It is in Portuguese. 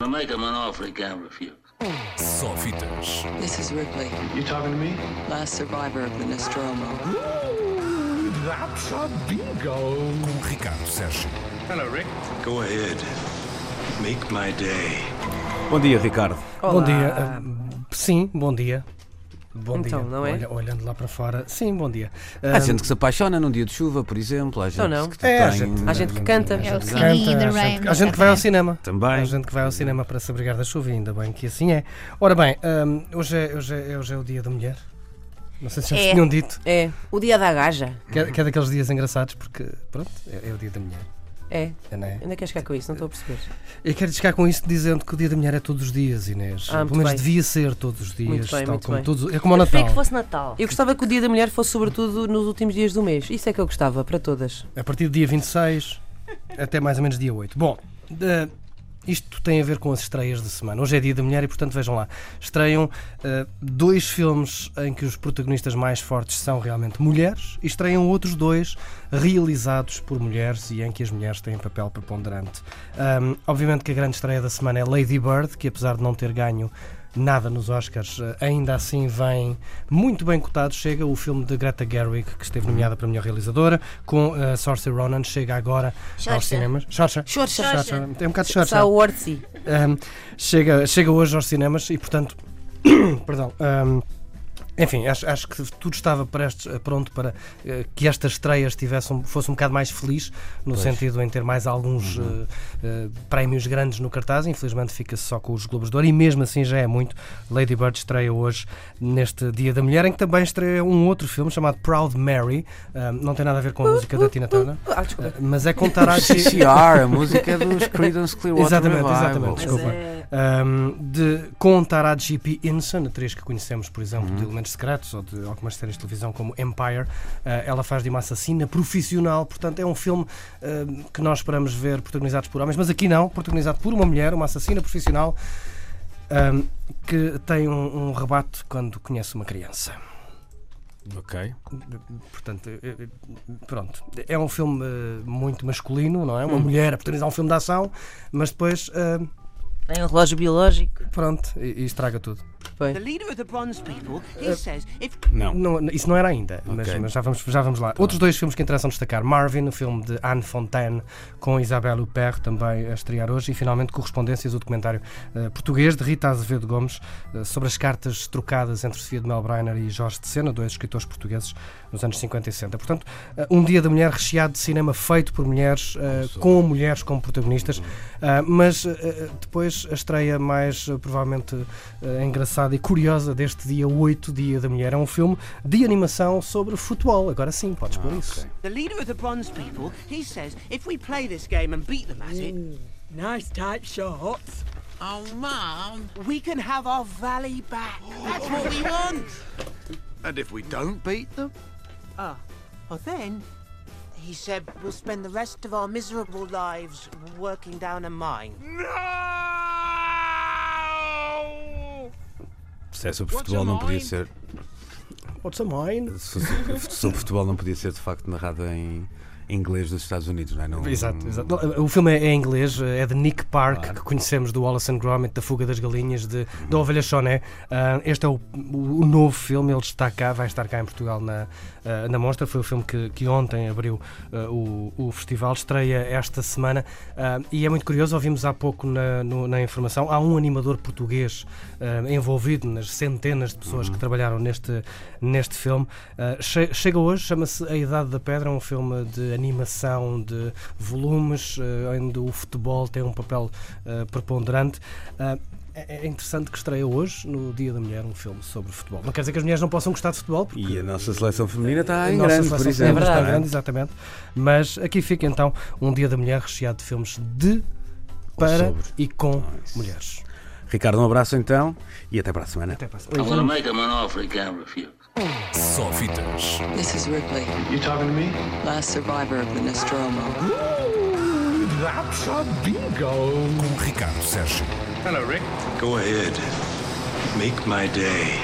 I make him an offer he can't refuse. Só fitas. This is Ripley, You talking to me? last survivor of the Nostromo. That's a bingo. Com Ricardo Sérgio. Hello, Rick. Go ahead. Make my day. Bom dia, Ricardo. Bom dia. Ah, sim, bom dia. Bom Então, dia. não é? Olha- olhando lá para fora. Sim, bom dia. Há Ah, gente que se apaixona num dia de chuva, por exemplo. Há gente Então não. que É, há gente- Há gente que canta. É o gente que Singing canta, the há Rain, gente- Há gente que vai ao cinema. Também. Há gente que vai ao cinema para se abrigar da chuva, e ainda bem que assim é. Ora bem, ahm, hoje, é, hoje, é, hoje é o dia da mulher. Não sei se já É. tinham dito. É, o dia da gaja. Que é, que é daqueles dias engraçados, porque, pronto, é, é o dia da mulher. É. É, não é? Ainda queres ficar com isso? Não estou a perceber. Eu quero chegar com isto dizendo que o dia da mulher é todos os dias, Inês. Ah, Pelo menos bem. devia ser todos os dias. Muito bem, tal muito como bem. todos, é como o Preferia Natal. que fosse Natal. Eu gostava que o dia da mulher fosse sobretudo nos últimos dias do mês. Isso é que eu gostava, para todas. A partir do dia 26 até mais ou menos dia 8. Bom, eh, isto tem a ver com as estreias de semana. Hoje é dia da mulher e, portanto, vejam lá. Estreiam eh, dois filmes em que os protagonistas mais fortes são realmente mulheres e estreiam outros dois realizados por mulheres e em que as mulheres têm papel preponderante. Ahm, obviamente que a grande estreia da semana é Lady Bird, que apesar de não ter ganho nada nos Oscars, eh, ainda assim vem muito bem cotado. Chega o filme de Greta Gerwig, que esteve nomeada para melhor realizadora, com uh, Saoirse Ronan, chega agora aos cinemas. Xoxa. Xoxa. É um bocado Artsy. Um, chega, chega hoje aos cinemas e, portanto, perdão. um, enfim, acho, acho que tudo estava prestes, eh, pronto para eh, que esta estreia estivesse um- fosse um bocado mais feliz, no sentido em ter mais alguns eh, eh, prémios grandes no cartaz. Infelizmente fica-se só com os Globos de Ouro e mesmo assim já é muito. Lady Bird estreia hoje neste Dia da Mulher, em que também estreia um outro filme chamado Proud Mary. Um, não tem nada a ver com a música da Tina Turner, Ah, desculpa. eh, mas é com Taraji. CCR, a música é dos Creedence Clearwater Exatamente, Revival. exatamente, desculpa. Um, de, com Taraji P. Henson, atriz que conhecemos, por exemplo, de Elementos Secretos ou de algumas séries de televisão como Empire. Uh, ela faz de uma assassina profissional, portanto, é um filme uh, que nós esperamos ver protagonizados por homens, mas aqui não, protagonizado por uma mulher, uma assassina profissional. um, que tem um, um rebate quando conhece uma criança. Ok. Portanto, eh, eh, pronto. É um filme eh, muito masculino, não é? Uma mulher a protagonizar um filme de ação, mas depois, eh, Tem um relógio biológico. pronto, e, e estraga tudo. Bem. The leader of the Bronze People, he says if Não. Não, isso não era ainda, mas, Ok. mas já, vamos, já vamos lá. Outros dois filmes que interessam destacar: Marvin, o filme de Anne Fontaine, com Isabelle Huppert, também a estrear hoje, e finalmente Correspondências, o documentário eh, português de Rita Azevedo Gomes eh, sobre as cartas trocadas entre Sofia de Melbrenner e Jorge de Sena, dois escritores portugueses nos anos 50 e 60. Portanto, eh, um dia da mulher recheado de cinema feito por mulheres, eh, com mulheres como protagonistas, Ah, mas eh, depois a estreia mais eh, provavelmente eh, engraçada e curiosa deste dia 8, Dia da Mulher, é um filme de animação sobre futebol. Agora sim, podes pôr isso. the leader of the Bronze People, he says if we play this game and beat them at it, Nice tight shots. oh mom, we can have our valley back. That's what we want. And if we don't beat them? Ah, well then, he said we'll spend the rest of our miserable lives working down a mine. Se é sobre futebol, não podia ser. What's a mine? Sobre futebol, não podia ser de facto narrado em inglês dos Estados Unidos, não é? Não, Exato, exato. O filme é em inglês, é de Nick Park, que conhecemos do Wallace and Gromit, da Fuga das Galinhas, de, da Ovelha Choné. Ah, este é o, o novo filme, ele está cá, vai estar cá em Portugal na, ah, na Mostra. Foi o filme que, que ontem abriu ah, o, o festival, estreia esta semana. E é muito curioso, ouvimos há pouco na, no- na informação, há um animador português envolvido nas centenas de pessoas que trabalharam neste, neste filme. Che- chega hoje, chama-se A Idade da Pedra, é um filme de animação de volumes, eh, onde o futebol tem um papel eh, preponderante. Ah, é é interessante que estreia hoje, no Dia da Mulher, um filme sobre futebol. Não quer dizer que as mulheres não possam gostar de futebol, porque E a nossa seleção feminina está em grande, por exemplo. está é? grande, exatamente. Mas aqui fica então um Dia da Mulher recheado de filmes de, para e com Nice. mulheres. Ricardo, um abraço então e até para a semana. Até para a I'm gonna make him an offer he can't refuse. Só fitas. This is Ripley, You talking to me? last survivor of the Nostromo. That's a bingo. Com Ricardo Sérgio. Hello, Rick. Go ahead. Make my day.